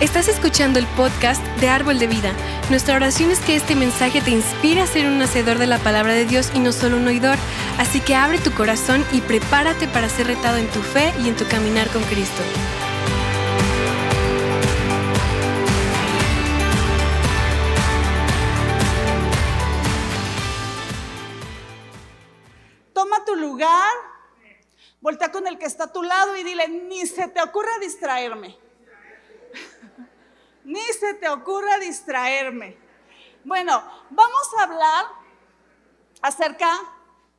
Estás escuchando el podcast de Árbol de Vida. Nuestra oración es que este mensaje te inspire a ser un hacedor de la palabra de Dios y no solo un oidor. Así que abre tu corazón y prepárate para ser retado en tu fe y en tu caminar con Cristo. Toma tu lugar, voltea con el que está a tu lado y dile, ni se te ocurra distraerme. Ni se te ocurra distraerme. Bueno, vamos a hablar acerca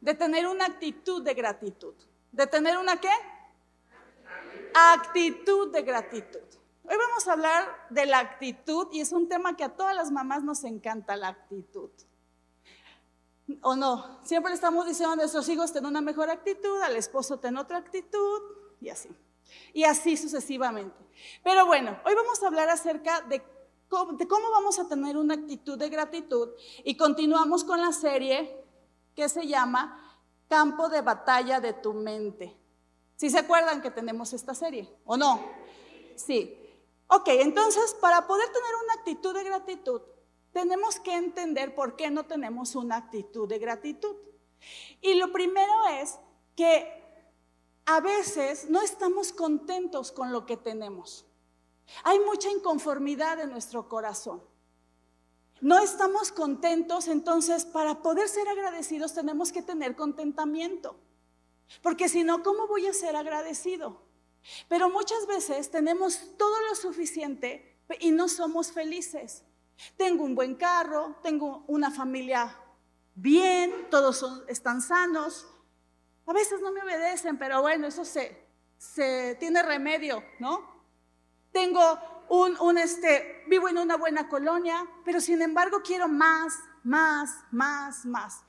de tener una actitud de gratitud. ¿De tener una qué? Actitud de gratitud. Hoy vamos a hablar de la actitud y es un tema que a todas las mamás nos encanta, la actitud. ¿O no? Siempre le estamos diciendo a nuestros hijos, ten una mejor actitud, al esposo ten otra actitud y así. Y así sucesivamente. Pero bueno, hoy vamos a hablar acerca de cómo, vamos a tener una actitud de gratitud y continuamos con la serie que se llama Campo de batalla de tu mente. ¿Sí se acuerdan que tenemos esta serie o no? Sí. Ok, entonces para poder tener una actitud de gratitud, tenemos que entender por qué no tenemos una actitud de gratitud. Y lo primero es que a veces no estamos contentos con lo que tenemos. Hay mucha inconformidad en nuestro corazón. No estamos contentos, entonces para poder ser agradecidos tenemos que tener contentamiento. Porque si no, ¿cómo voy a ser agradecido? Pero muchas veces tenemos todo lo suficiente y no somos felices. Tengo un buen carro, tengo una familia bien, todos están sanos, a veces no me obedecen, pero bueno, eso se, tiene remedio, ¿no? Tengo un, un, este, vivo en una buena colonia, pero sin embargo quiero más, más, más, más.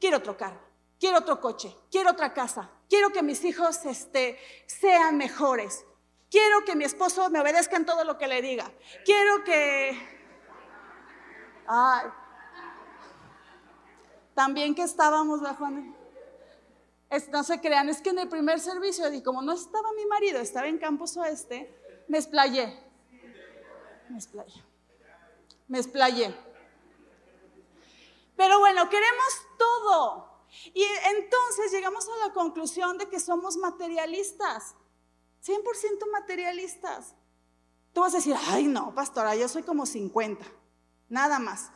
Quiero otro carro, quiero otro coche, quiero otra casa, quiero que mis hijos este, sean mejores, quiero que mi esposo me obedezca en todo lo que le diga, quiero que... Ay, también que estábamos no se crean, es que en el primer servicio, y como no estaba mi marido, estaba en Campos Oeste, me explayé. Me explayé. Me explayé. Pero bueno, queremos todo. Y entonces llegamos a la conclusión de que somos materialistas. 100% materialistas. Tú vas a decir, ay no, pastora, yo soy como 50. Nada más.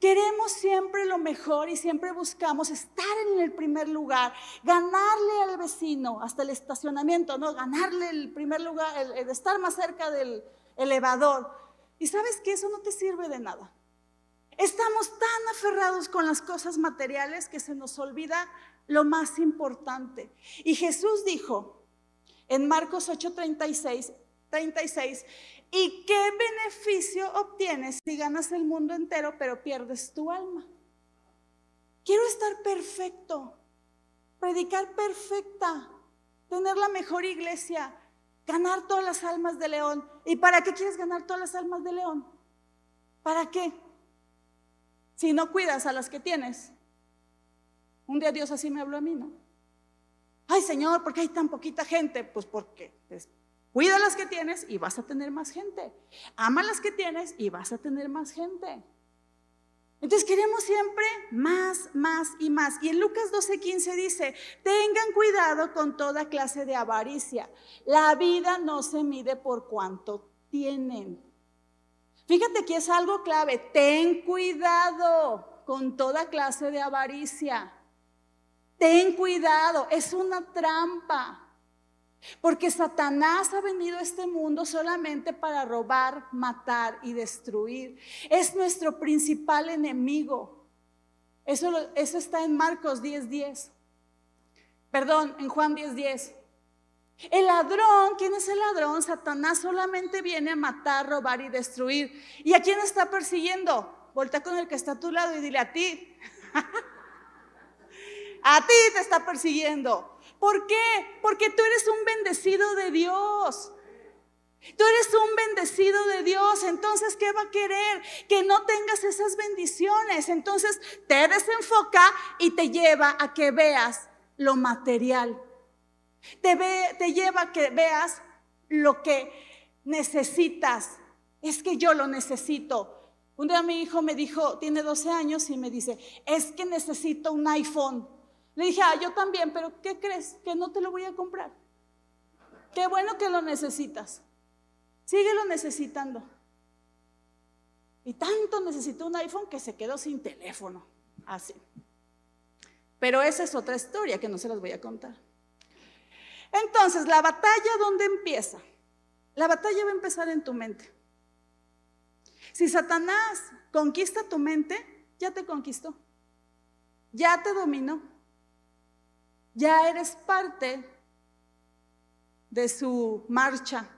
Queremos siempre lo mejor y siempre buscamos estar en el primer lugar, ganarle al vecino hasta el estacionamiento, ¿no? Ganarle el primer lugar, el, estar más cerca del elevador. Y sabes que eso no te sirve de nada. Estamos tan aferrados con las cosas materiales que se nos olvida lo más importante. Y Jesús dijo en Marcos 8:36, 36, ¿Y qué beneficio obtienes si ganas el mundo entero pero pierdes tu alma? Quiero estar perfecto, predicar perfecta, tener la mejor iglesia, ganar todas las almas de león. ¿Y para qué quieres ganar todas las almas de león? ¿Para qué? Si no cuidas a las que tienes. Un día Dios así me habló a mí, ¿no? Ay, Señor, ¿por qué hay tan poquita gente? Pues porque Cuida las que tienes y vas a tener más gente. Ama las que tienes y vas a tener más gente. Entonces queremos siempre más, más y más. Y en Lucas 12:15 dice, tengan cuidado con toda clase de avaricia. La vida no se mide por cuánto tienen. Fíjate que es algo clave. Ten cuidado con toda clase de avaricia. Ten cuidado, es una trampa. Porque Satanás ha venido a este mundo solamente para robar, matar y destruir. Es nuestro principal enemigo. Eso, está en Marcos 10:10. 10. Perdón, en Juan 10:10. 10. El ladrón, ¿quién es el ladrón? Satanás solamente viene a matar, robar y destruir. ¿Y a quién está persiguiendo? Volta con el que está a tu lado y dile a ti. a ti te está persiguiendo. ¿Por qué? Porque tú eres un bendecido de Dios. Tú eres un bendecido de Dios, entonces ¿qué va a querer? Que no tengas esas bendiciones. Entonces te desenfoca y te lleva a que veas lo material. Te, te lleva a que veas lo que necesitas es que yo lo necesito. Un día mi hijo me dijo, tiene 12 años y me dice, es que necesito un iPhone. Le dije, ah, yo también, pero ¿qué crees? Que no te lo voy a comprar. Qué bueno que lo necesitas. Síguelo necesitando. Y tanto necesitó un iPhone que se quedó sin teléfono. Así. Pero esa es otra historia que no se las voy a contar. Entonces, la batalla, ¿dónde empieza? La batalla va a empezar en tu mente. Si Satanás conquista tu mente, ya te conquistó. Ya te dominó. Ya eres parte de su marcha.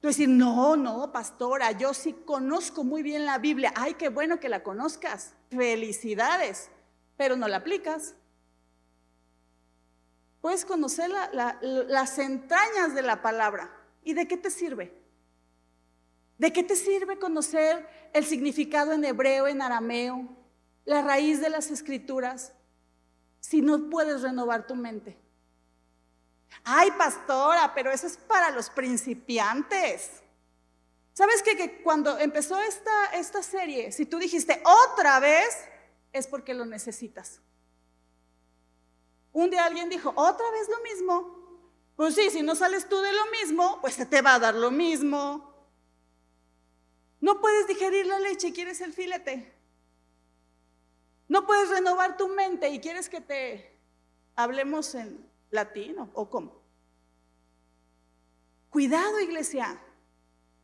Tú decir, no, no, pastora, yo sí conozco muy bien la Biblia. Ay, qué bueno que la conozcas. Felicidades, pero no la aplicas. Puedes conocer las entrañas de la palabra. ¿Y de qué te sirve? ¿De qué te sirve conocer el significado en hebreo, en arameo, la raíz de las escrituras, si no puedes renovar tu mente? Ay, pastora, pero eso es para los principiantes. ¿Sabes qué? Que cuando empezó esta, esta serie, si tú dijiste otra vez, es porque lo necesitas. Un día alguien dijo, otra vez lo mismo. Pues sí, si no sales tú de lo mismo, pues se te va a dar lo mismo. No puedes digerir la leche quieres el filete. No puedes renovar tu mente y quieres que te hablemos en latino o cómo. Cuidado, iglesia.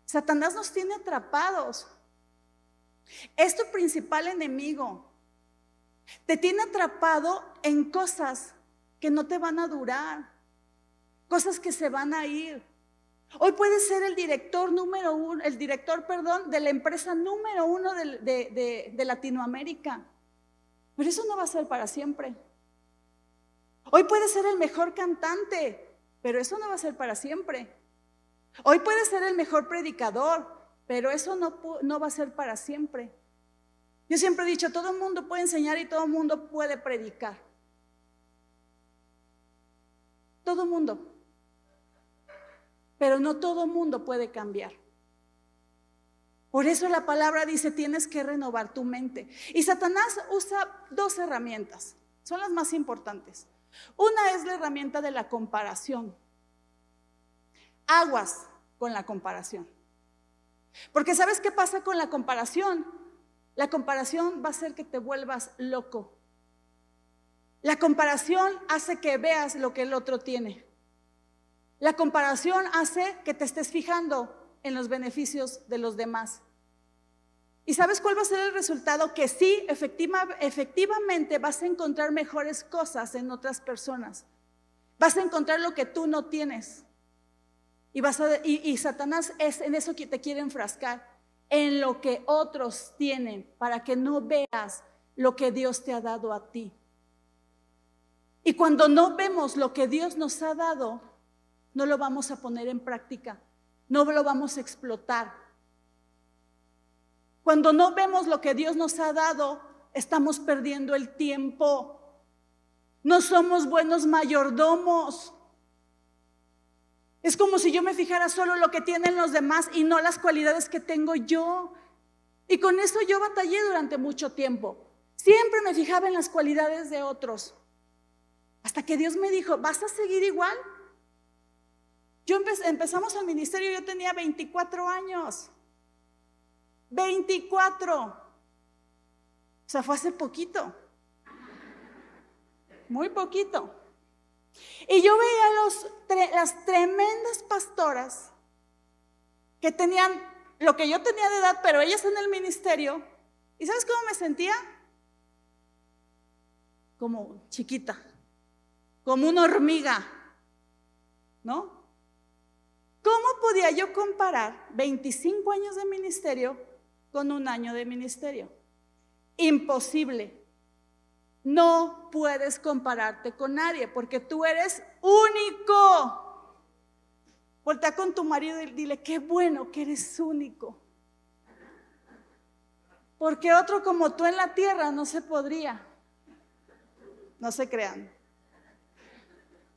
Satanás nos tiene atrapados. Es tu principal enemigo. Te tiene atrapado en cosas que no te van a durar, cosas que se van a ir. Hoy puede ser el director número uno, el director, perdón, de la empresa número uno de Latinoamérica. Pero eso no va a ser para siempre. Hoy puede ser el mejor cantante, pero eso no va a ser para siempre. Hoy puede ser el mejor predicador, pero eso no, no va a ser para siempre. Yo siempre he dicho, todo el mundo puede enseñar y todo el mundo puede predicar. Todo el mundo pero no todo mundo puede cambiar. Por eso la palabra dice, tienes que renovar tu mente. Y Satanás usa dos herramientas, son las más importantes. Una es la herramienta de la comparación. Aguas con la comparación. Porque ¿sabes qué pasa con la comparación? La comparación va a hacer que te vuelvas loco. La comparación hace que veas lo que el otro tiene. La comparación hace que te estés fijando en los beneficios de los demás. ¿Y sabes cuál va a ser el resultado? Que sí, efectivamente vas a encontrar mejores cosas en otras personas. Vas a encontrar lo que tú no tienes. Y, y Satanás es en eso que te quiere enfrascar, en lo que otros tienen, para que no veas lo que Dios te ha dado a ti. Y cuando no vemos lo que Dios nos ha dado, no lo vamos a poner en práctica, no lo vamos a explotar. Cuando no vemos lo que Dios nos ha dado, estamos perdiendo el tiempo. No somos buenos mayordomos. Es como si yo me fijara solo lo que tienen los demás y no las cualidades que tengo yo. Y con eso yo batallé durante mucho tiempo. Siempre me fijaba en las cualidades de otros. Hasta que Dios me dijo, ¿vas a seguir igual? Yo empezamos el ministerio, yo tenía 24 años. 24. O sea, fue hace poquito. Muy poquito. Y yo veía las tremendas pastoras que tenían lo que yo tenía de edad, pero ellas en el ministerio. ¿Y sabes cómo me sentía? Como chiquita, como una hormiga, ¿no? ¿Cómo podía yo comparar 25 años de ministerio con un año de ministerio? Imposible. No puedes compararte con nadie porque tú eres único. Voltea con tu marido y dile, qué bueno que eres único. Porque otro como tú en la tierra no se podría. No se crean.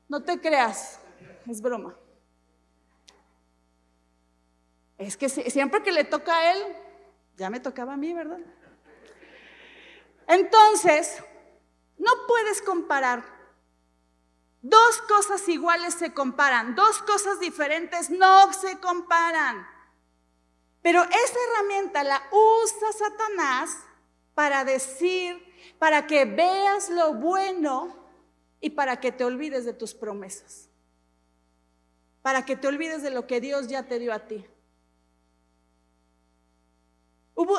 No te creas. Es broma. Es que siempre que le toca a él, ya me tocaba a mí, ¿verdad? Entonces, no puedes comparar. Dos cosas iguales se comparan, dos cosas diferentes no se comparan. Pero esa herramienta la usa Satanás para decir, para que veas lo bueno y para que te olvides de tus promesas. Para que te olvides de lo que Dios ya te dio a ti.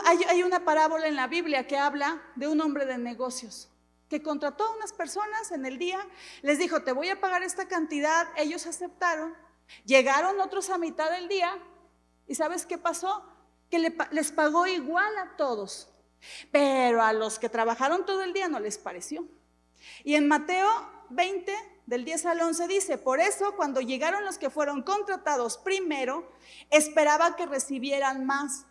Hay, una parábola en la Biblia que habla de un hombre de negocios que contrató a unas personas en el día, les dijo, te voy a pagar esta cantidad, ellos aceptaron, llegaron otros a mitad del día y ¿sabes qué pasó? Que les pagó igual a todos, pero a los que trabajaron todo el día no les pareció. Y en Mateo 20, del 10 al 11 dice, por eso cuando llegaron los que fueron contratados primero, esperaba que recibieran más,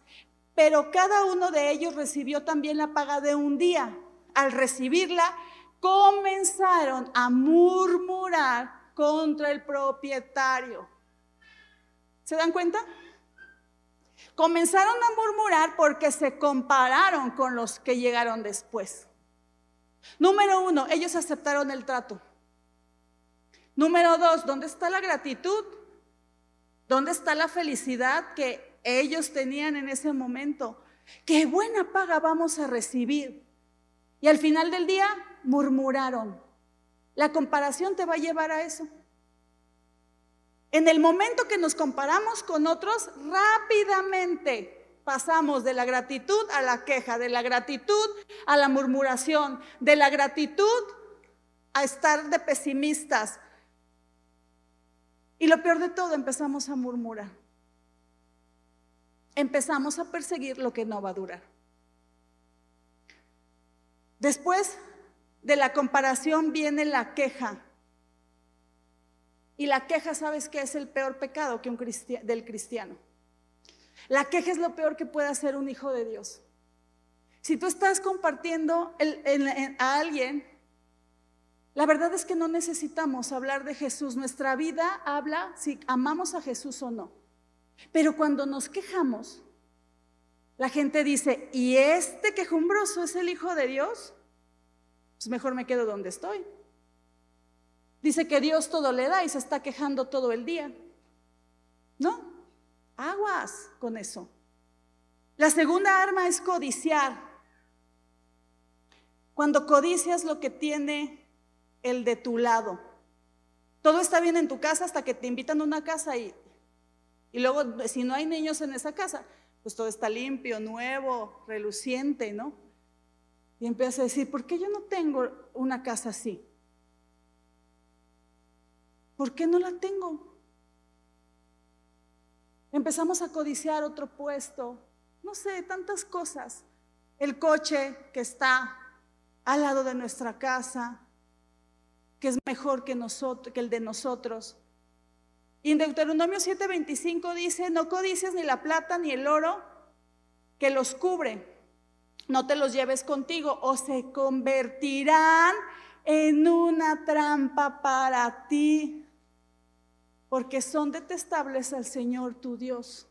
pero cada uno de ellos recibió también la paga de un día. Al recibirla, comenzaron a murmurar contra el propietario. ¿Se dan cuenta? Comenzaron a murmurar porque se compararon con los que llegaron después. Número uno, ellos aceptaron el trato. Número dos, ¿dónde está la gratitud? ¿Dónde está la felicidad que ellos tenían en ese momento. Qué buena paga vamos a recibir. Y al final del día murmuraron. La comparación te va a llevar a eso. En el momento que nos comparamos con otros, rápidamente pasamos de la gratitud a la queja, de la gratitud a la murmuración, de la gratitud a estar de pesimistas. Y lo peor de todo, empezamos a murmurar empezamos a perseguir lo que no va a durar. Después de la comparación viene la queja. Y la queja, ¿sabes qué es el peor pecado que un del cristiano? La queja es lo peor que puede hacer un hijo de Dios. Si tú estás compartiendo a alguien, la verdad es que no necesitamos hablar de Jesús. Nuestra vida habla si amamos a Jesús o no. Pero cuando nos quejamos, la gente dice, ¿y este quejumbroso es el Hijo de Dios? Pues mejor me quedo donde estoy. Dice que Dios todo le da y se está quejando todo el día. ¿No? Aguas con eso. La segunda arma es codiciar. Cuando codicias lo que tiene el de tu lado. Todo está bien en tu casa hasta que te invitan a una casa y y luego, si no hay niños en esa casa, pues todo está limpio, nuevo, reluciente, ¿no? Y empieza a decir, ¿por qué yo no tengo una casa así? ¿Por qué no la tengo? Empezamos a codiciar otro puesto, no sé, tantas cosas. El coche que está al lado de nuestra casa, que es mejor que, nosotros, que el de nosotros. Y en Deuteronomio 7:25 dice, no codices ni la plata ni el oro que los cubre, no te los lleves contigo o se convertirán en una trampa para ti, porque son detestables al Señor tu Dios.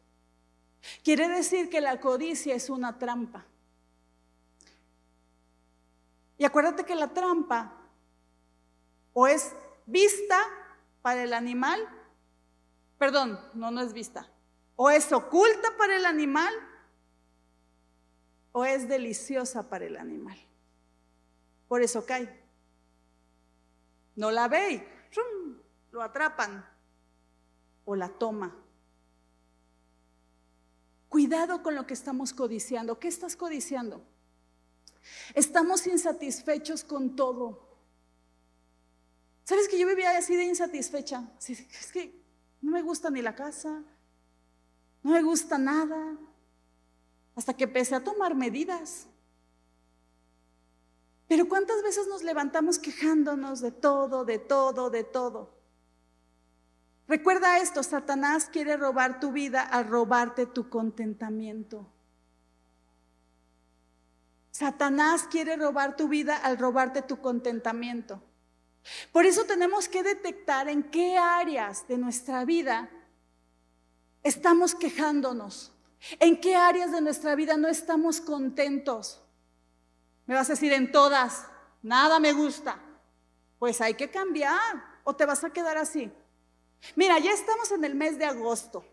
Quiere decir que la codicia es una trampa. Y acuérdate que la trampa o es vista para el animal perdón, no, no es vista. O es oculta para el animal o es deliciosa para el animal. Por eso cae. No la ve y lo atrapan o la toma. Cuidado con lo que estamos codiciando. ¿Qué estás codiciando? Estamos insatisfechos con todo. ¿Sabes que yo vivía así de insatisfecha? Es que no me gusta ni la casa, no me gusta nada, hasta que empecé a tomar medidas. Pero ¿cuántas veces nos levantamos quejándonos de todo, de todo, de todo? Recuerda esto, Satanás quiere robar tu vida al robarte tu contentamiento. Satanás quiere robar tu vida al robarte tu contentamiento. Por eso tenemos que detectar en qué áreas de nuestra vida estamos quejándonos? ¿En qué áreas de nuestra vida no estamos contentos? Me vas a decir en todas, nada me gusta. Pues hay que cambiar o te vas a quedar así. Mira, ya estamos en el mes de agosto.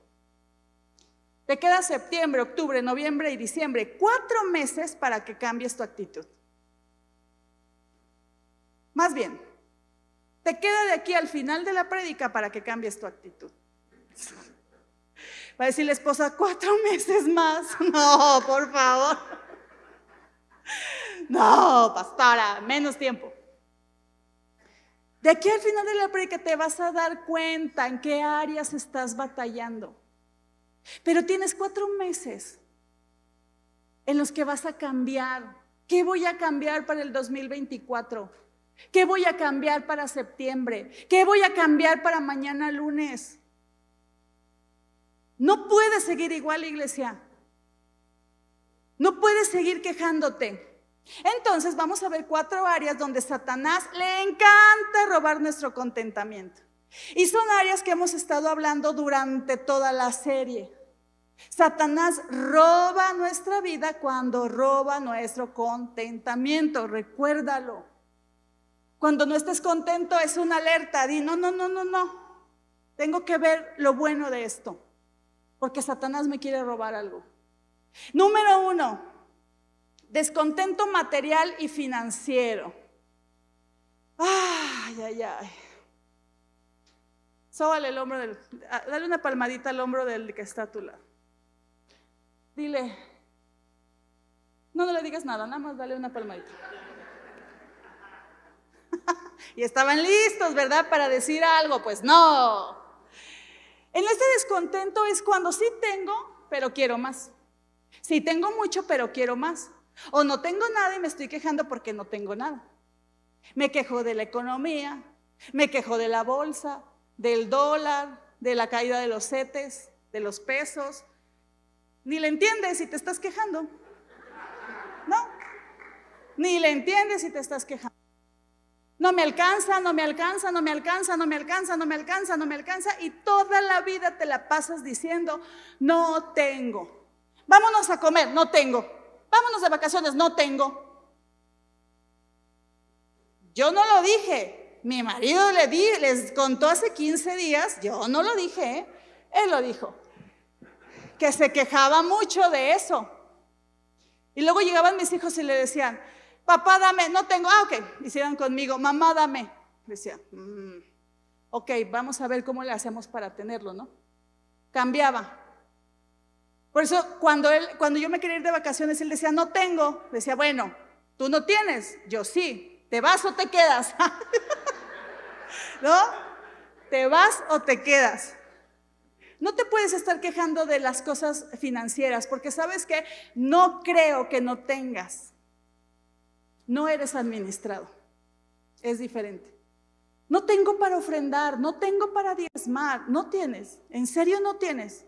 Te queda septiembre, octubre, noviembre y diciembre. Cuatro meses para que cambies tu actitud. Más bien, te queda de aquí al final de la prédica para que cambies tu actitud. Va a decir la esposa, cuatro meses más. No, por favor. No, pastora, menos tiempo. De aquí al final de la prédica te vas a dar cuenta en qué áreas estás batallando. Pero tienes cuatro meses en los que vas a cambiar. ¿Qué voy a cambiar para el 2024? ¿Qué voy a cambiar para septiembre? ¿Qué voy a cambiar para mañana lunes? No puedes seguir igual, iglesia. No puedes seguir quejándote. Entonces vamos a ver cuatro áreas donde Satanás le encanta robar nuestro contentamiento. Y son áreas que hemos estado hablando durante toda la serie. Satanás roba nuestra vida cuando roba nuestro contentamiento, recuérdalo. Cuando no estés contento es una alerta, di, no, no, no, no, no. Tengo que ver lo bueno de esto, porque Satanás me quiere robar algo. Número uno, descontento material y financiero. Ay, ay, ay. Sóbale el hombro del, ah, dale una palmadita al hombro del que está a tu lado. Dile, no, no le digas nada, nada más dale una palmadita. y estaban listos, ¿verdad? Para decir algo, pues no. En este descontento es cuando sí tengo, pero quiero más. Sí tengo mucho, pero quiero más. O no tengo nada y me estoy quejando porque no tengo nada. Me quejo de la economía, me quejo de la bolsa, del dólar, de la caída de los CETES, de los pesos. Ni le entiendes si te estás quejando. No. Ni le entiendes si te estás quejando. No me alcanza, no me alcanza, no me alcanza, no me alcanza, no me alcanza, no me alcanza. Y toda la vida te la pasas diciendo, no tengo. Vámonos a comer, no tengo. Vámonos de vacaciones, no tengo. Yo no lo dije. Mi marido le di, les contó hace 15 días, yo no lo dije, ¿eh? él lo dijo, que se quejaba mucho de eso. Y luego llegaban mis hijos y le decían, papá, dame, no tengo, ah, ok, hicieron conmigo, mamá, dame. Decía, mm, ok, vamos a ver cómo le hacemos para tenerlo, ¿no? Cambiaba. Por eso cuando, él, cuando yo me quería ir de vacaciones, él decía, no tengo. Decía, bueno, tú no tienes, yo sí. ¿Te vas o te quedas? ¿No? ¿Te vas o te quedas? No te puedes estar quejando de las cosas financieras, porque sabes que no creo que no tengas. No eres administrado. Es diferente. No tengo para ofrendar, no tengo para diezmar, no tienes. ¿En serio no tienes?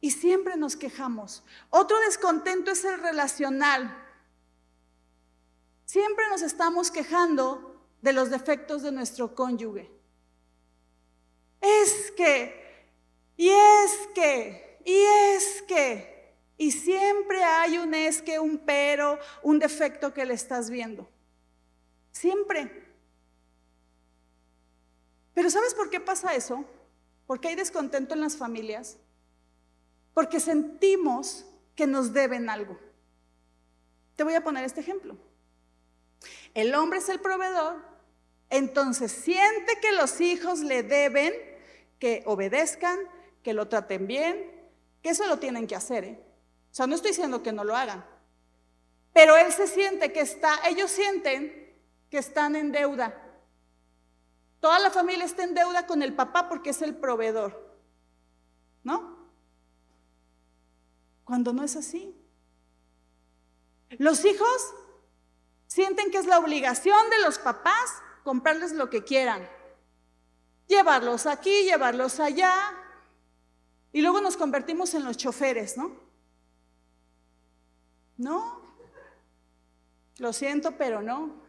Y siempre nos quejamos. Otro descontento es el relacional. Siempre nos estamos quejando de los defectos de nuestro cónyuge. Es que, y es que, y es que, y siempre hay un es que, un pero, un defecto que le estás viendo. Siempre. Pero ¿sabes por qué pasa eso? Porque hay descontento en las familias porque sentimos que nos deben algo. Te voy a poner este ejemplo. El hombre es el proveedor, entonces siente que los hijos le deben que obedezcan, que lo traten bien, que eso lo tienen que hacer. ¿eh? O sea, no estoy diciendo que no lo hagan, pero él se siente que está, ellos sienten que están en deuda. Toda la familia está en deuda con el papá porque es el proveedor, ¿no? cuando no es así. Los hijos sienten que es la obligación de los papás comprarles lo que quieran. Llevarlos aquí, llevarlos allá. Y luego nos convertimos en los choferes, ¿no? No. Lo siento, pero no.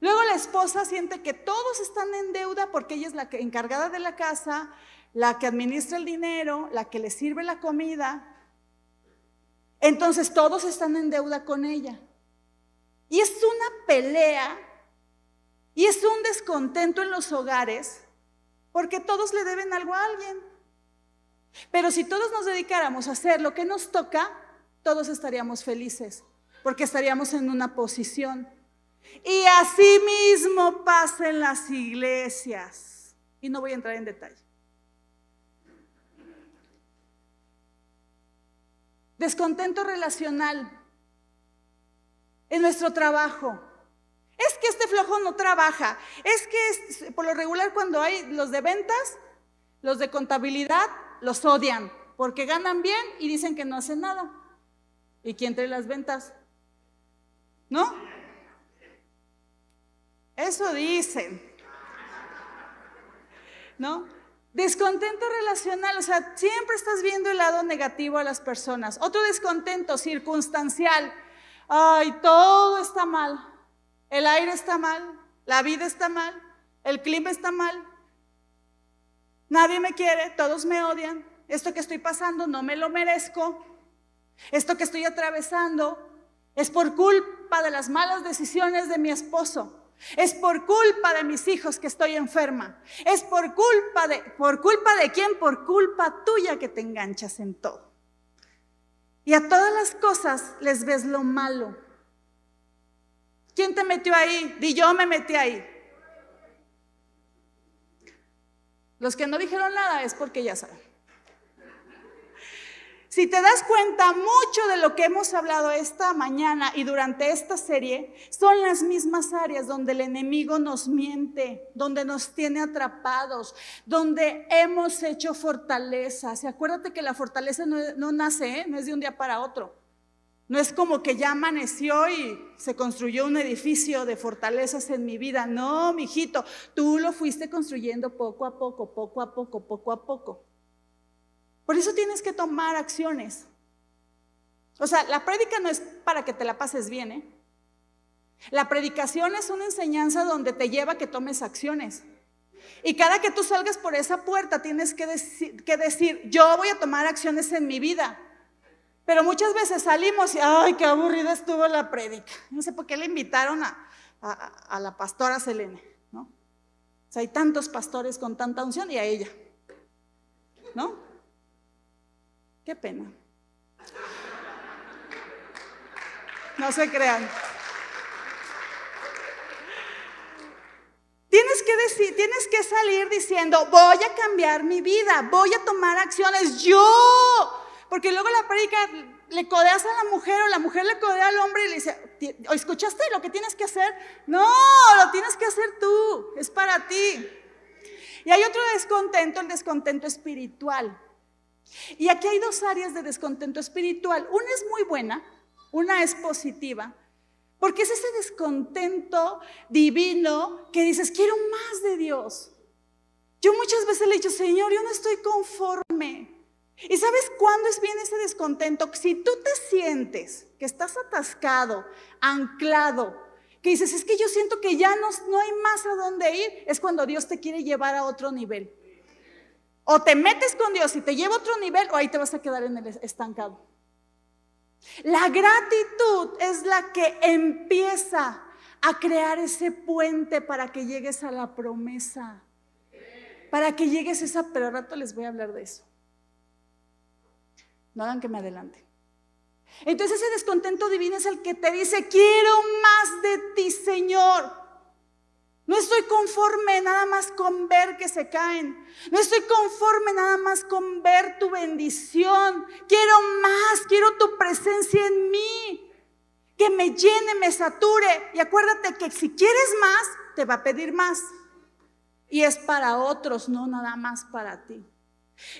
Luego la esposa siente que todos están en deuda porque ella es la encargada de la casa, la que administra el dinero, la que le sirve la comida. Entonces todos están en deuda con ella. Y es una pelea y es un descontento en los hogares porque todos le deben algo a alguien. Pero si todos nos dedicáramos a hacer lo que nos toca, todos estaríamos felices porque estaríamos en una posición. Y así mismo pasa en las iglesias. Y no voy a entrar en detalle. Descontento relacional en nuestro trabajo. Es que este flojo no trabaja. Es que por lo regular cuando hay los de ventas, los de contabilidad, los odian porque ganan bien y dicen que no hacen nada. ¿Y quién trae las ventas? ¿No? Eso dicen. ¿No? Descontento relacional, o sea, siempre estás viendo el lado negativo a las personas. Otro descontento circunstancial. Ay, todo está mal. El aire está mal, la vida está mal, el clima está mal. Nadie me quiere, todos me odian. Esto que estoy pasando no me lo merezco. Esto que estoy atravesando es por culpa de las malas decisiones de mi esposo. Es por culpa de mis hijos que estoy enferma. Es por culpa de, ¿por culpa de quién? Por culpa tuya que te enganchas en todo. Y a todas las cosas les ves lo malo. ¿Quién te metió ahí? Di yo me metí ahí. Los que no dijeron nada es porque ya saben. Si te das cuenta, mucho de lo que hemos hablado esta mañana y durante esta serie son las mismas áreas donde el enemigo nos miente, donde nos tiene atrapados, donde hemos hecho fortalezas. Y acuérdate que la fortaleza no, nace, ¿eh? no es de un día para otro. No es como que ya amaneció y se construyó un edificio de fortalezas en mi vida. No, mijito, tú lo fuiste construyendo poco a poco, poco a poco, poco a poco. Por eso tienes que tomar acciones. O sea, la prédica no es para que te la pases bien, ¿eh? La predicación es una enseñanza donde te lleva a que tomes acciones. Y cada que tú salgas por esa puerta tienes que, que decir, yo voy a tomar acciones en mi vida. Pero muchas veces salimos y, ay, qué aburrida estuvo la prédica. No sé por qué le invitaron a, a la pastora Selene, ¿no? O sea, hay tantos pastores con tanta unción y a ella, ¿no? Qué pena. No se crean. Tienes que decir, tienes que salir diciendo, voy a cambiar mi vida, voy a tomar acciones yo. Porque luego la predica le codeas a la mujer o la mujer le codea al hombre y le dice, ¿escuchaste lo que tienes que hacer? No, lo tienes que hacer tú, es para ti. Y hay otro descontento, el descontento espiritual. Y aquí hay dos áreas de descontento espiritual. Una es muy buena, una es positiva, porque es ese descontento divino que dices, quiero más de Dios. Yo muchas veces le he dicho, Señor, yo no estoy conforme. ¿Y sabes cuándo es bien ese descontento? Si tú te sientes que estás atascado, anclado, que dices, es que yo siento que ya no, no hay más a dónde ir, es cuando Dios te quiere llevar a otro nivel. O te metes con Dios y te lleva a otro nivel o ahí te vas a quedar en el estancado. La gratitud es la que empieza a crear ese puente para que llegues a la promesa. Para que llegues a esa, pero al rato les voy a hablar de eso. No hagan que me adelante. Entonces ese descontento divino es el que te dice, quiero más de ti, Señor. No estoy conforme nada más con ver que se caen. No estoy conforme nada más con ver tu bendición. Quiero más, quiero tu presencia en mí. Que me llene, me sature. Y acuérdate que si quieres más, te va a pedir más. Y es para otros, no nada más para ti.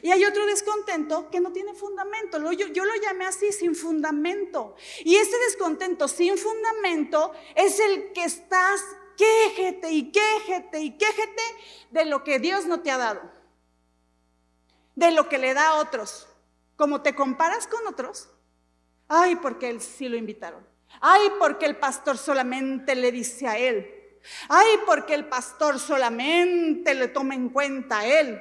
Y hay otro descontento que no tiene fundamento. Yo, lo llamé así, sin fundamento. Y ese descontento sin fundamento es el que estás quéjete y quéjete y quéjete de lo que Dios no te ha dado, de lo que le da a otros. Como te comparas con otros, ay, porque él sí lo invitaron. Ay, porque el pastor solamente le dice a él. Ay, porque el pastor solamente le toma en cuenta a él.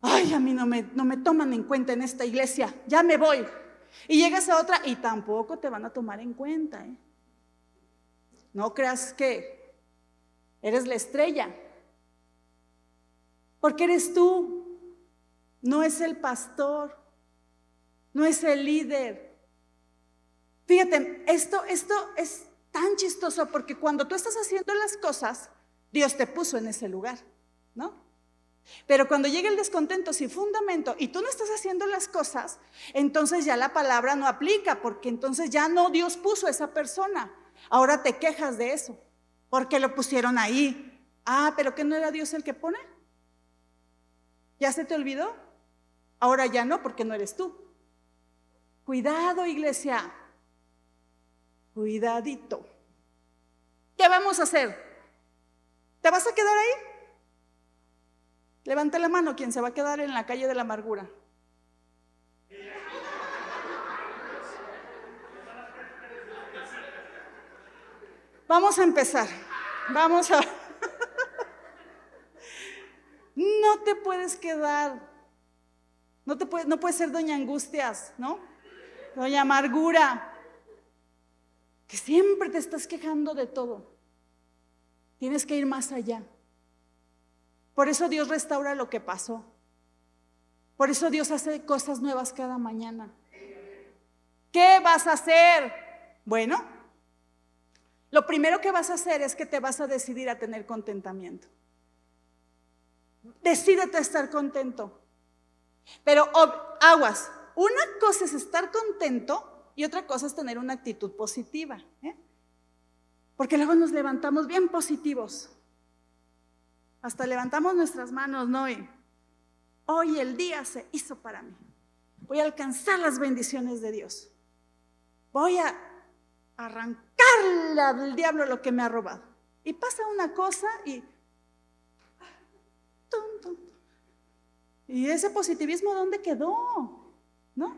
Ay, a mí no me, no me toman en cuenta en esta iglesia, ya me voy. Y llegas a otra y tampoco te van a tomar en cuenta. ¿eh? No creas que eres la estrella, porque eres tú, no es el pastor, no es el líder. Fíjate, esto, esto es tan chistoso porque cuando tú estás haciendo las cosas, Dios te puso en ese lugar, ¿no? Pero cuando llega el descontento sin fundamento y tú no estás haciendo las cosas, entonces ya la palabra no aplica, porque entonces ya no Dios puso a esa persona. Ahora te quejas de eso, porque lo pusieron ahí. Ah, pero que no era Dios el que pone. ¿Ya se te olvidó? Ahora ya no, porque no eres tú. Cuidado, iglesia. Cuidadito. ¿Qué vamos a hacer? ¿Te vas a quedar ahí? Levante la mano quien se va a quedar en la calle de la amargura. Vamos a empezar. Vamos a... No te puedes quedar. No, te puede, no puedes ser doña Angustias, ¿no? Doña Amargura. Que siempre te estás quejando de todo. Tienes que ir más allá. Por eso Dios restaura lo que pasó. Por eso Dios hace cosas nuevas cada mañana. ¿Qué vas a hacer? Bueno, lo primero que vas a hacer es que te vas a decidir a tener contentamiento. Decídete a estar contento. Pero aguas, una cosa es estar contento y otra cosa es tener una actitud positiva. ¿eh? Porque luego nos levantamos bien positivos. Hasta levantamos nuestras manos, ¿no? hoy el día se hizo para mí. Voy a alcanzar las bendiciones de Dios. Voy a arrancarle al diablo lo que me ha robado. Y pasa una cosa y ¿Y ese positivismo dónde quedó? ¿No?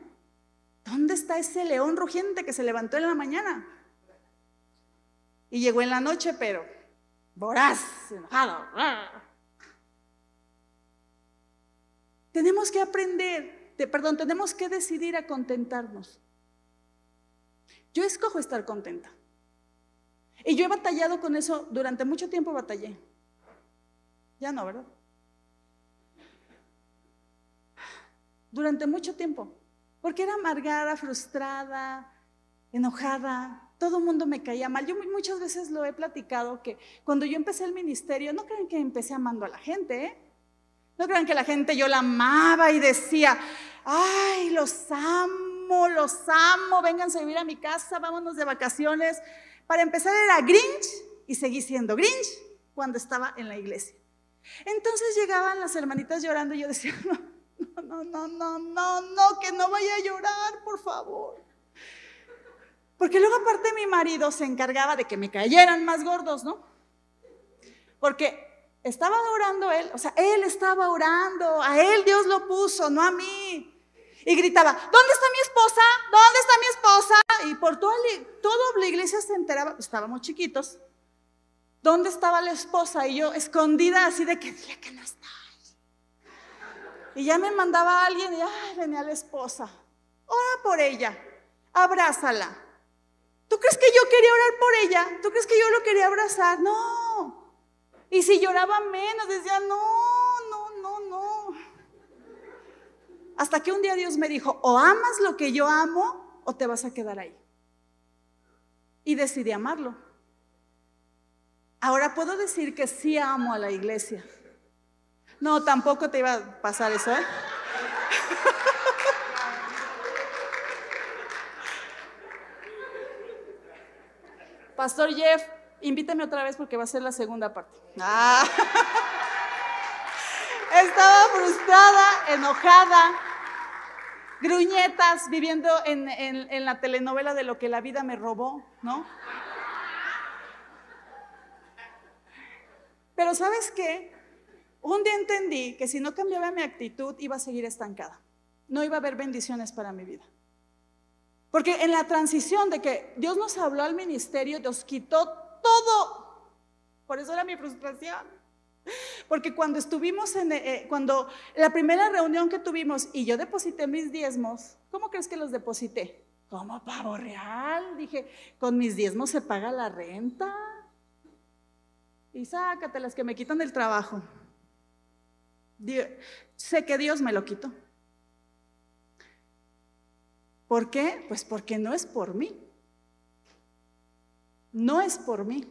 ¿Dónde está ese león rugiente que se levantó en la mañana? Y llegó en la noche, pero voraz, enojado. Tenemos que aprender, perdón, tenemos que decidir a contentarnos. Yo escojo estar contenta. Y yo he batallado con eso, durante mucho tiempo batallé. Ya no, ¿verdad? durante mucho tiempo, porque era amargada, frustrada, enojada, todo el mundo me caía mal. Yo muchas veces lo he platicado que cuando yo empecé el ministerio, no crean que empecé amando a la gente, ¿eh? No crean que la gente yo la amaba y decía, ay, los amo, los amo, vénganse a vivir a mi casa, vámonos de vacaciones. Para empezar era Grinch y seguí siendo Grinch cuando estaba en la iglesia. Entonces llegaban las hermanitas llorando y yo decía, no, no, no, no, no, no, que no vaya a llorar, por favor. Porque luego aparte mi marido se encargaba de que me cayeran más gordos, ¿no? Porque estaba orando él, o sea, él estaba orando, a él Dios lo puso, no a mí. Y gritaba, ¿dónde está mi esposa? ¿Dónde está mi esposa? Y por toda la iglesia se enteraba, estábamos chiquitos, ¿dónde estaba la esposa? Y yo escondida así de que dile que no está. Y ya me mandaba alguien y ay, venía la esposa. Ora por ella, abrázala. ¿Tú crees que yo quería orar por ella? ¿Tú crees que yo lo quería abrazar? No. Y si lloraba menos, decía, no, no, no, no. Hasta que un día Dios me dijo, o amas lo que yo amo o te vas a quedar ahí. Y decidí amarlo. Ahora puedo decir que sí amo a la iglesia. No, tampoco te iba a pasar eso, ¿eh? Pastor Jeff, invítame otra vez porque va a ser la segunda parte. Ah. Estaba frustrada, enojada, gruñetas, viviendo en, en la telenovela de lo que la vida me robó, ¿no? Pero ¿sabes qué? Un día entendí que si no cambiaba mi actitud iba a seguir estancada. No iba a haber bendiciones para mi vida. Porque en la transición de que Dios nos habló al ministerio, nos quitó todo. Por eso era mi frustración. Porque cuando estuvimos en, eh, cuando la primera reunión que tuvimos y yo deposité mis diezmos, ¿cómo crees que los deposité? Como pavo real. Dije, con mis diezmos se paga la renta. Y sácate las que me quitan del trabajo. sé que Dios me lo quitó. ¿Por qué? Pues porque no es por mí. No es por mí.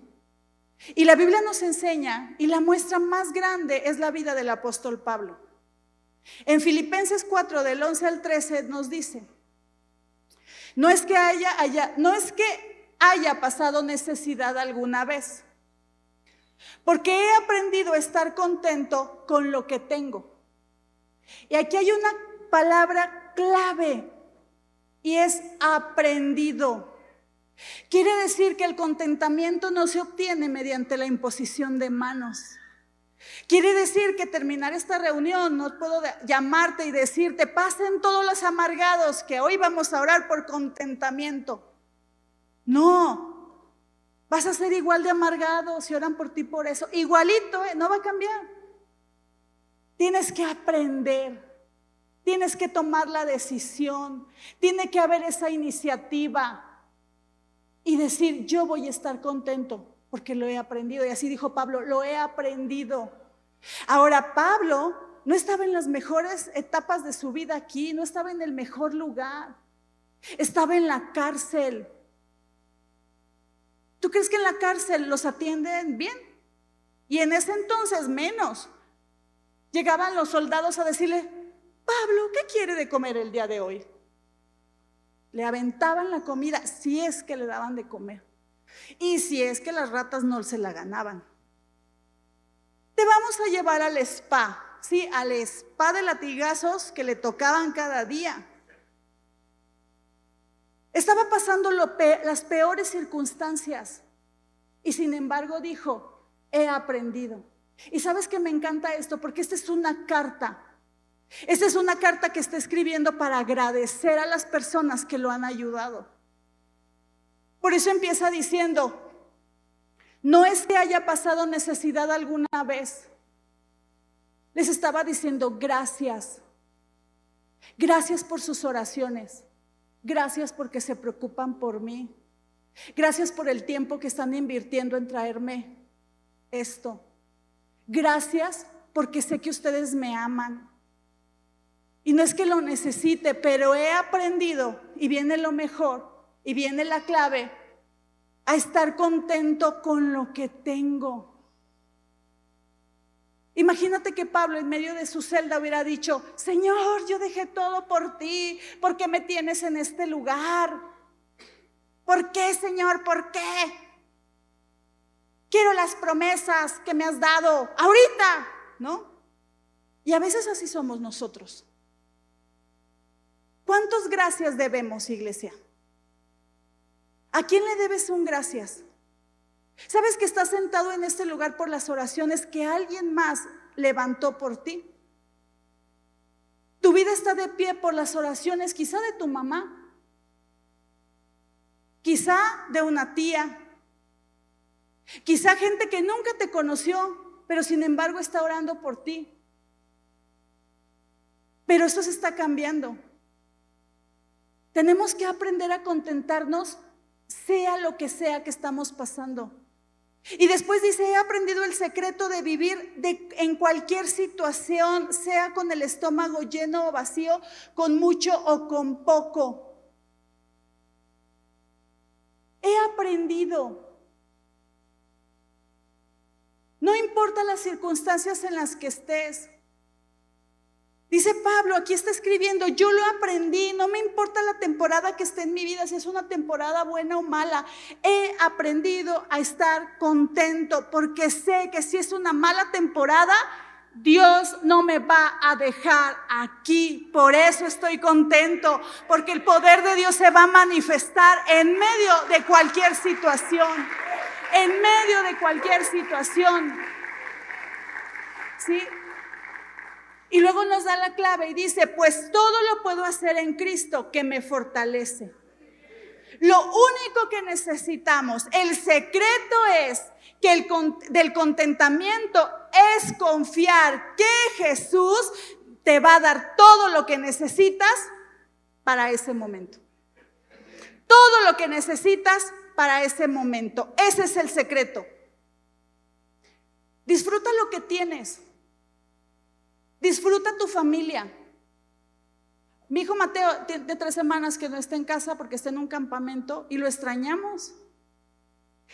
Y la Biblia nos enseña, y la muestra más grande es la vida del apóstol Pablo. En Filipenses 4, del 11 al 13, nos dice, no es que haya, haya, no es que haya pasado necesidad alguna vez, porque he aprendido a estar contento con lo que tengo. Y aquí hay una palabra clave, y es aprendido. Quiere decir que el contentamiento no se obtiene mediante la imposición de manos. Quiere decir que terminar esta reunión no puedo llamarte y decirte, pasen todos los amargados, que hoy vamos a orar por contentamiento. No, vas a ser igual de amargado si oran por ti por eso. Igualito, ¿eh? no va a cambiar. Tienes que aprender, tienes que tomar la decisión, tiene que haber esa iniciativa y decir, yo voy a estar contento porque lo he aprendido. Y así dijo Pablo, lo he aprendido. Ahora, Pablo no estaba en las mejores etapas de su vida aquí, no estaba en el mejor lugar, estaba en la cárcel. ¿Tú crees que en la cárcel los atienden bien? Y en ese entonces menos. Llegaban los soldados a decirle, Pablo, ¿qué quiere de comer el día de hoy? Le aventaban la comida si es que le daban de comer. Y si es que las ratas no se la ganaban. Te vamos a llevar al spa, sí, al spa de latigazos que le tocaban cada día. Estaba pasando las peores circunstancias y sin embargo dijo, he aprendido. Y sabes que me encanta esto porque esta es una carta esta es una carta que está escribiendo para agradecer a las personas que lo han ayudado. Por eso empieza diciendo, no es que haya pasado necesidad alguna vez. Les estaba diciendo gracias. Gracias por sus oraciones. Gracias porque se preocupan por mí. Gracias por el tiempo que están invirtiendo en traerme esto. Gracias porque sé que ustedes me aman. Y no es que lo necesite, pero he aprendido, y viene lo mejor, y viene la clave, a estar contento con lo que tengo. Imagínate que Pablo en medio de su celda hubiera dicho, Señor, yo dejé todo por ti, ¿por qué me tienes en este lugar? ¿Por qué, Señor? ¿Por qué? Quiero las promesas que me has dado ahorita, ¿no? Y a veces así somos nosotros. ¿Cuántos gracias debemos, iglesia? ¿A quién le debes un gracias? ¿Sabes que estás sentado en este lugar por las oraciones que alguien más levantó por ti? Tu vida está de pie por las oraciones quizá de tu mamá, quizá de una tía, quizá gente que nunca te conoció, pero sin embargo está orando por ti. Pero esto se está cambiando. Tenemos que aprender a contentarnos sea lo que sea que estamos pasando. Y después dice, he aprendido el secreto de vivir en cualquier situación, sea con el estómago lleno o vacío, con mucho o con poco. He aprendido. No importa las circunstancias en las que estés, Dice Pablo, aquí está escribiendo, yo lo aprendí, no me importa la temporada que esté en mi vida, si es una temporada buena o mala, he aprendido a estar contento porque sé que si es una mala temporada, Dios no me va a dejar aquí. Por eso estoy contento, porque el poder de Dios se va a manifestar en medio de cualquier situación, en medio de cualquier situación. ¿Sí? Y luego nos da la clave y dice, pues todo lo puedo hacer en Cristo que me fortalece. Lo único que necesitamos, el secreto es que el, del contentamiento es confiar que Jesús te va a dar todo lo que necesitas para ese momento. Todo lo que necesitas para ese momento. Ese es el secreto. Disfruta lo que tienes. Disfruta tu familia. Mi hijo Mateo tiene tres semanas que no está en casa porque está en un campamento y lo extrañamos.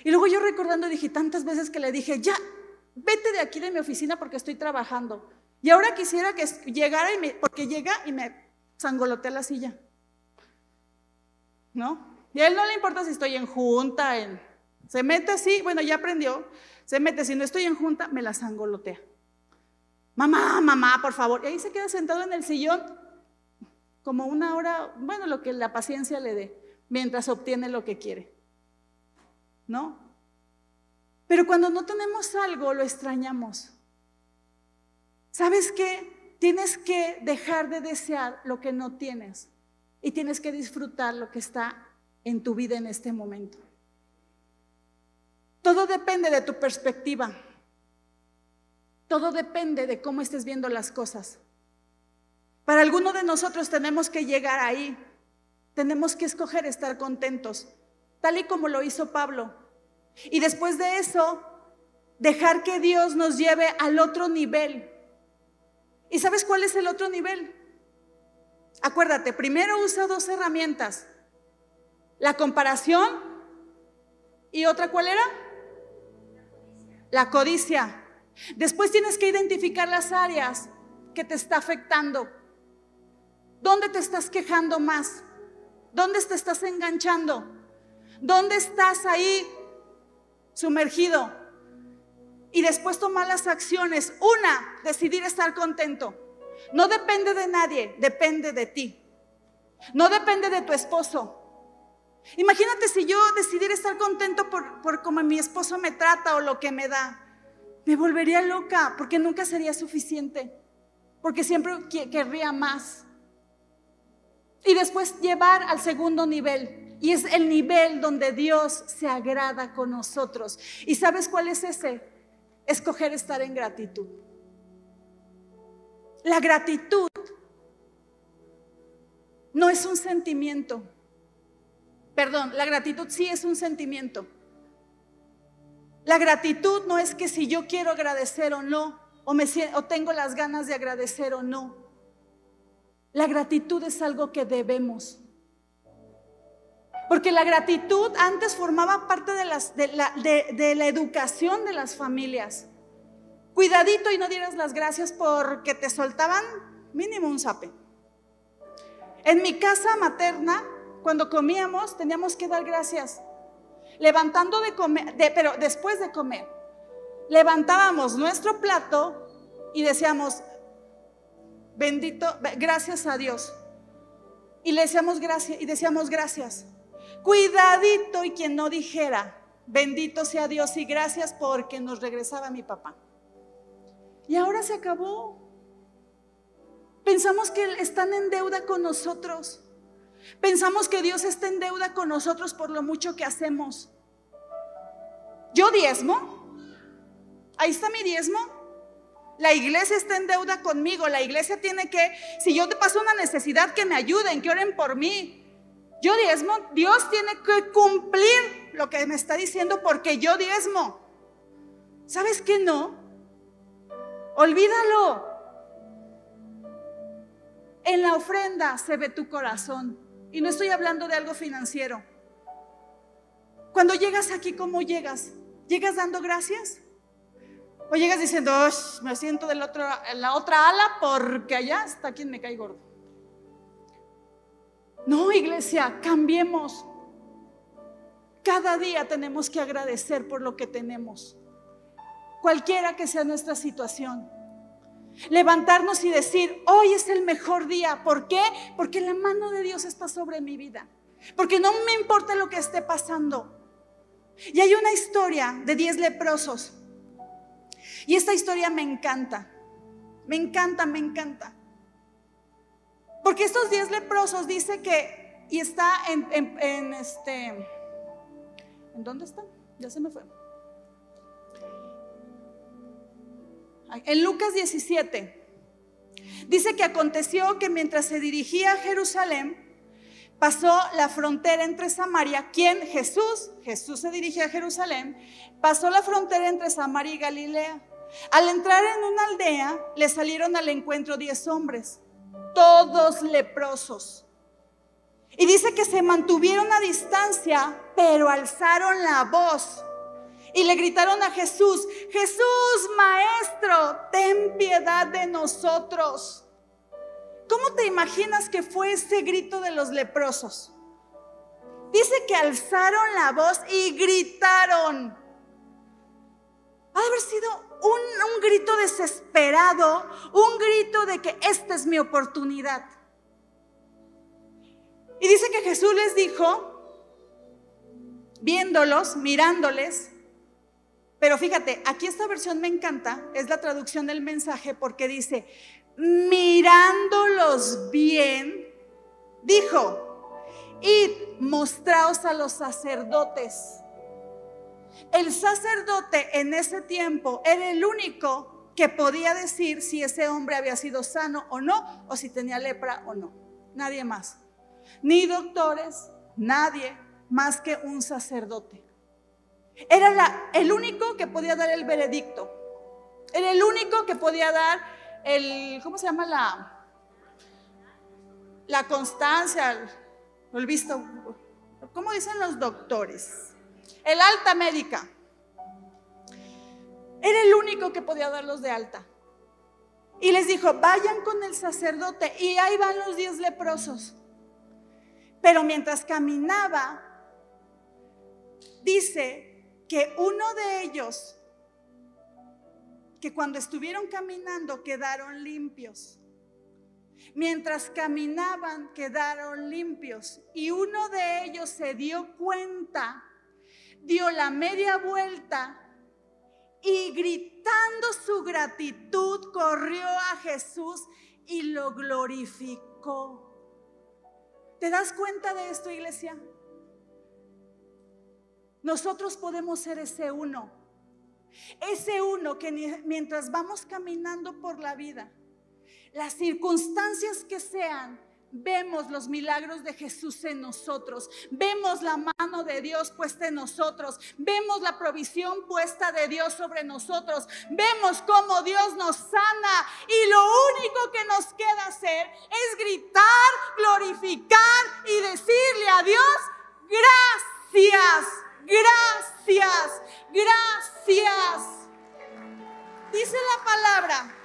Y luego yo recordando dije tantas veces que le dije, ya, vete de aquí de mi oficina porque estoy trabajando. Y ahora quisiera que llegara y me, porque llega y me zangolotea la silla. ¿No? Y a él no le importa si estoy en junta, se mete así, bueno, ya aprendió, se mete, si no estoy en junta, me la sangolotea. Mamá, mamá, por favor. Y ahí se queda sentado en el sillón como una hora, bueno, lo que la paciencia le dé, mientras obtiene lo que quiere. ¿No? Pero cuando no tenemos algo, lo extrañamos. ¿Sabes qué? Tienes que dejar de desear lo que no tienes y tienes que disfrutar lo que está en tu vida en este momento. Todo depende de tu perspectiva. Todo depende de cómo estés viendo las cosas. Para algunos de nosotros tenemos que llegar ahí. Tenemos que escoger estar contentos, tal y como lo hizo Pablo. Y después de eso, dejar que Dios nos lleve al otro nivel. ¿Y sabes cuál es el otro nivel? Acuérdate, primero usa dos herramientas. La comparación y otra cuál era? La codicia. Después tienes que identificar las áreas que te está afectando. ¿Dónde te estás quejando más? ¿Dónde te estás enganchando? ¿Dónde estás ahí sumergido? Y después tomar las acciones. Una, decidir estar contento. No depende de nadie, depende de ti. No depende de tu esposo. Imagínate si yo decidiera estar contento por, por cómo mi esposo me trata o lo que me da. Me volvería loca porque nunca sería suficiente. Porque siempre querría más. Y después llevar al segundo nivel. Y es el nivel donde Dios se agrada con nosotros. ¿Y sabes cuál es ese? Escoger estar en gratitud. La gratitud no es un sentimiento. Perdón, la gratitud sí es un sentimiento. La gratitud no es que si yo quiero agradecer o no, o, me, o tengo las ganas de agradecer o no. La gratitud es algo que debemos. Porque la gratitud antes formaba parte de, las, de, la, de, la, educación de las familias. Cuidadito y no dieras las gracias porque te soltaban mínimo un zape. En mi casa materna, cuando comíamos, teníamos que dar gracias. Levantando de comer, pero después de comer, levantábamos nuestro plato y decíamos, bendito, gracias a Dios. Y le decíamos gracias y decíamos gracias. Cuidadito y quien no dijera, bendito sea Dios y gracias porque nos regresaba mi papá. Y ahora se acabó. Pensamos que están en deuda con nosotros. Pensamos que Dios está en deuda con nosotros por lo mucho que hacemos. Yo diezmo. Ahí está mi diezmo. La iglesia está en deuda conmigo. La iglesia tiene que, si yo te paso una necesidad, que me ayuden, que oren por mí. Yo diezmo, Dios tiene que cumplir lo que me está diciendo porque yo diezmo. ¿Sabes qué no? Olvídalo. En la ofrenda se ve tu corazón. Y no estoy hablando de algo financiero. Cuando llegas aquí, ¿cómo llegas? ¿Llegas dando gracias? O llegas diciendo, me siento del otro, en la otra ala porque allá está quien me cae gordo. No, iglesia, cambiemos. Cada día tenemos que agradecer por lo que tenemos, cualquiera que sea nuestra situación. Levantarnos y decir, hoy es el mejor día. ¿Por qué? Porque la mano de Dios está sobre mi vida. Porque no me importa lo que esté pasando. Y hay una historia de diez leprosos. Y esta historia me encanta. Me encanta, me encanta. Porque estos diez leprosos dice que, y está en, en, este, ¿en dónde está? Ya se me fue. En Lucas 17 dice que aconteció que mientras se dirigía a Jerusalén, pasó la frontera entre Samaria. ¿Quién? Jesús. Jesús se dirigía a Jerusalén. Pasó la frontera entre Samaria y Galilea. Al entrar en una aldea, le salieron al encuentro diez hombres, todos leprosos. Y dice que se mantuvieron a distancia, pero alzaron la voz y le gritaron a Jesús, Jesús, maestro, ten piedad de nosotros. ¿Cómo te imaginas que fue ese grito de los leprosos? Dice que alzaron la voz y gritaron. Ha de haber sido un, un, grito desesperado, un grito de que esta es mi oportunidad. Y dice que Jesús les dijo, viéndolos, mirándoles, pero fíjate, aquí esta versión me encanta, es la traducción del mensaje porque dice, mirándolos bien, dijo, id, mostraos a los sacerdotes. El sacerdote en ese tiempo era el único que podía decir si ese hombre había sido sano o no, o si tenía lepra o no. Nadie más. Ni doctores, nadie más que un sacerdote. Era el único que podía dar el veredicto. Era el único que podía dar el, ¿cómo se llama la? La constancia, el visto, ¿cómo dicen los doctores? El alta médica. Era el único que podía darlos de alta. Y les dijo, vayan con el sacerdote. Y ahí van los diez leprosos. Pero mientras caminaba, dice que uno de ellos, que cuando estuvieron caminando quedaron limpios. Mientras caminaban quedaron limpios y uno de ellos se dio cuenta, dio la media vuelta y gritando su gratitud corrió a Jesús y lo glorificó. ¿Te das cuenta de esto, iglesia? Nosotros podemos ser ese uno. Ese uno que mientras vamos caminando por la vida, las circunstancias que sean, vemos los milagros de Jesús en nosotros, vemos la mano de Dios puesta en nosotros, vemos la provisión puesta de Dios sobre nosotros, vemos cómo Dios nos sana y lo único que nos queda hacer es gritar, glorificar y decirle a Dios, gracias. Gracias, gracias. Dice la palabra.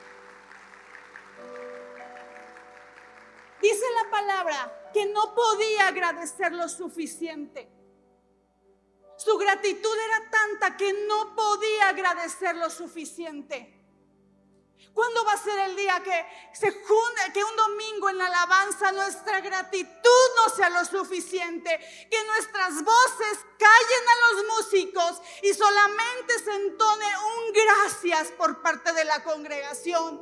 Dice la palabra que no podía agradecer lo suficiente. Su gratitud era tanta que no podía agradecer lo suficiente. ¿Cuándo va a ser el día que se que un domingo en la alabanza nuestra gratitud no sea lo suficiente, que nuestras voces callen a los músicos y solamente se entone un gracias por parte de la congregación?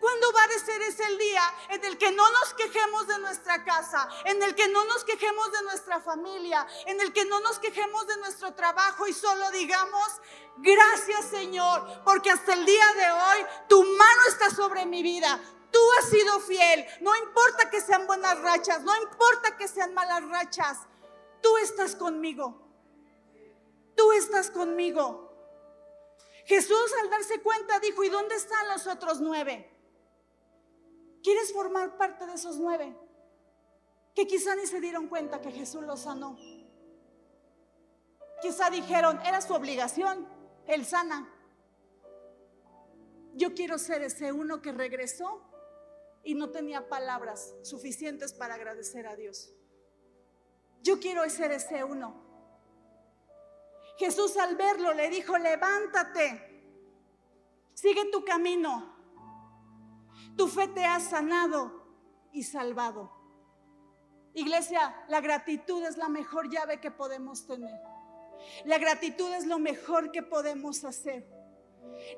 ¿Cuándo va a ser ese día en el que no nos quejemos de nuestra casa, en el que no nos quejemos de nuestra familia, en el que no nos quejemos de nuestro trabajo y solo digamos, Gracias Señor, porque hasta el día de hoy tu mano está sobre mi vida. Tú has sido fiel. No importa que sean buenas rachas, no importa que sean malas rachas. Tú estás conmigo. Tú estás conmigo. Jesús al darse cuenta dijo, ¿y dónde están los otros nueve? ¿Quieres formar parte de esos nueve? Que quizá ni se dieron cuenta que Jesús los sanó. Quizá dijeron, era su obligación. Él sana. Yo quiero ser ese uno que regresó y no tenía palabras suficientes para agradecer a Dios. Yo quiero ser ese uno. Jesús al verlo le dijo, levántate, sigue tu camino. Tu fe te ha sanado y salvado. Iglesia, la gratitud es la mejor llave que podemos tener. La gratitud es lo mejor que podemos hacer.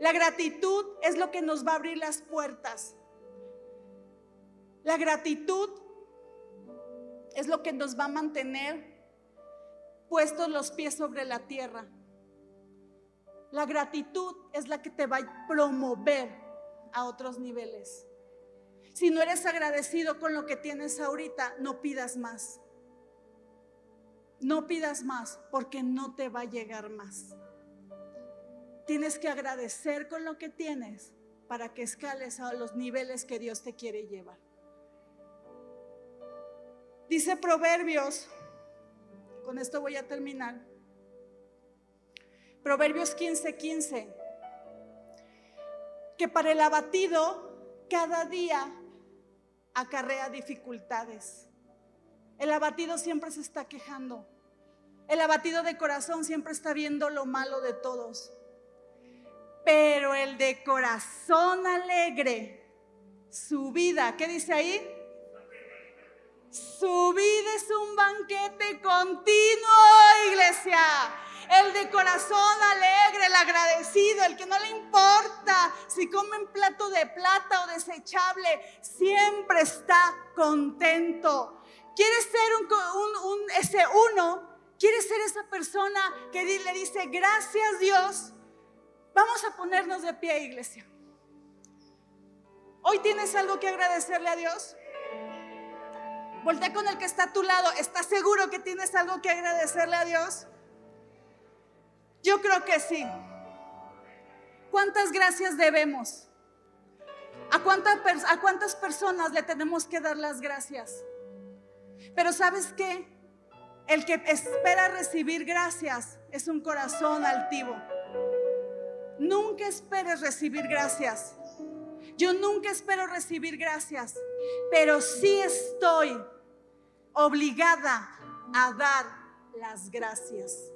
La gratitud es lo que nos va a abrir las puertas. La gratitud es lo que nos va a mantener puestos los pies sobre la tierra. La gratitud es la que te va a promover a otros niveles. Si no eres agradecido con lo que tienes ahorita, no pidas más. No pidas más porque no te va a llegar más. Tienes que agradecer con lo que tienes para que escales a los niveles que Dios te quiere llevar. Dice Proverbios, con esto voy a terminar. Proverbios 15:15, 15, que para el abatido cada día acarrea dificultades. El abatido siempre se está quejando. El abatido de corazón siempre está viendo lo malo de todos. Pero el de corazón alegre, su vida, ¿qué dice ahí? Su vida es un banquete continuo, iglesia. El de corazón alegre, el agradecido, el que no le importa si come un plato de plata o desechable, siempre está contento. Quiere ser ese uno, quiere ser esa persona que le dice, gracias Dios. Vamos a ponernos de pie, iglesia. Hoy tienes algo que agradecerle a Dios. Voltea con el que está a tu lado. ¿Estás seguro que tienes algo que agradecerle a Dios? Yo creo que sí. ¿Cuántas gracias debemos? ¿A cuántas, ¿A cuántas personas le tenemos que dar las gracias? Pero ¿sabes qué? El que espera recibir gracias es un corazón altivo. Nunca esperes recibir gracias. Yo nunca espero recibir gracias, pero sí estoy obligada a dar las gracias.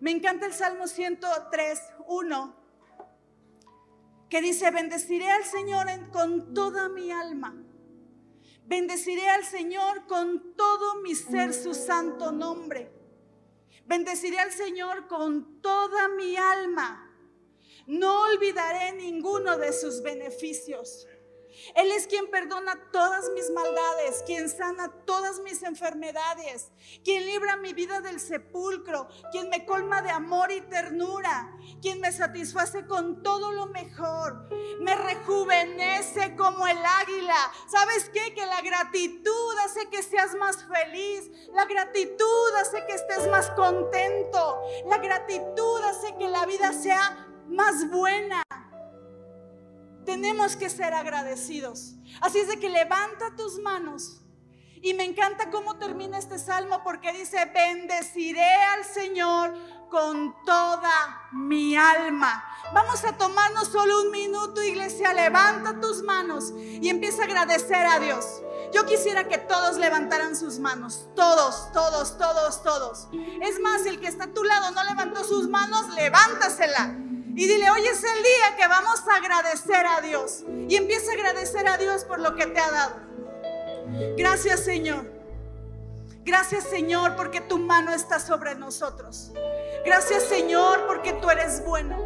Me encanta el Salmo 103, 1, que dice, bendeciré al Señor con toda mi alma. Bendeciré al Señor con todo mi ser su santo nombre. Bendeciré al Señor con toda mi alma. No olvidaré ninguno de sus beneficios. Él es quien perdona todas mis maldades, quien sana todas mis enfermedades, quien libra mi vida del sepulcro, quien me colma de amor y ternura, quien me satisface con todo lo mejor, me rejuvenece como el águila. ¿Sabes qué? Que la gratitud hace que seas más feliz, la gratitud hace que estés más contento, la gratitud hace que la vida sea más buena. Tenemos que ser agradecidos. Así es de que levanta tus manos. Y me encanta cómo termina este salmo porque dice, bendeciré al Señor con toda mi alma. Vamos a tomarnos solo un minuto, iglesia. Levanta tus manos y empieza a agradecer a Dios. Yo quisiera que todos levantaran sus manos. Todos, todos, todos, todos. Es más, el que está a tu lado no levantó sus manos, levántasela. Y dile, hoy es el día que vamos a agradecer a Dios. Y empieza a agradecer a Dios por lo que te ha dado. Gracias Señor. Gracias Señor porque tu mano está sobre nosotros. Gracias Señor porque tú eres bueno.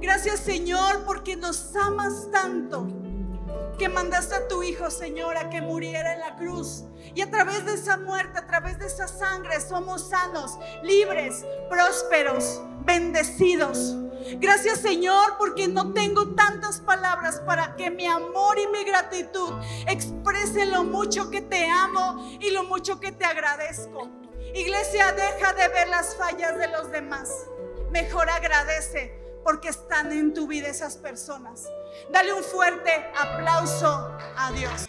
Gracias Señor porque nos amas tanto que mandaste a tu Hijo, Señor, a que muriera en la cruz. Y a través de esa muerte, a través de esa sangre, somos sanos, libres, prósperos, bendecidos. Gracias Señor porque no tengo tantas palabras para que mi amor y mi gratitud expresen lo mucho que te amo y lo mucho que te agradezco. Iglesia, deja de ver las fallas de los demás. Mejor agradece porque están en tu vida esas personas. Dale un fuerte aplauso a Dios.